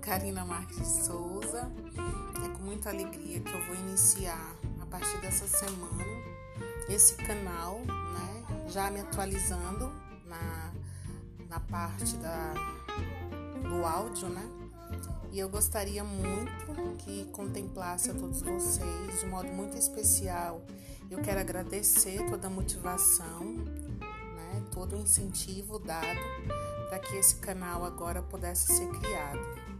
Karina Marques de Souza. É com muita alegria que eu vou iniciar a partir dessa semana esse canal, né? Já me atualizando na, na parte da, do áudio, né? E eu gostaria muito que contemplasse a todos vocês de modo muito especial. Eu quero agradecer toda a motivação, né? todo o incentivo dado para que esse canal agora pudesse ser criado.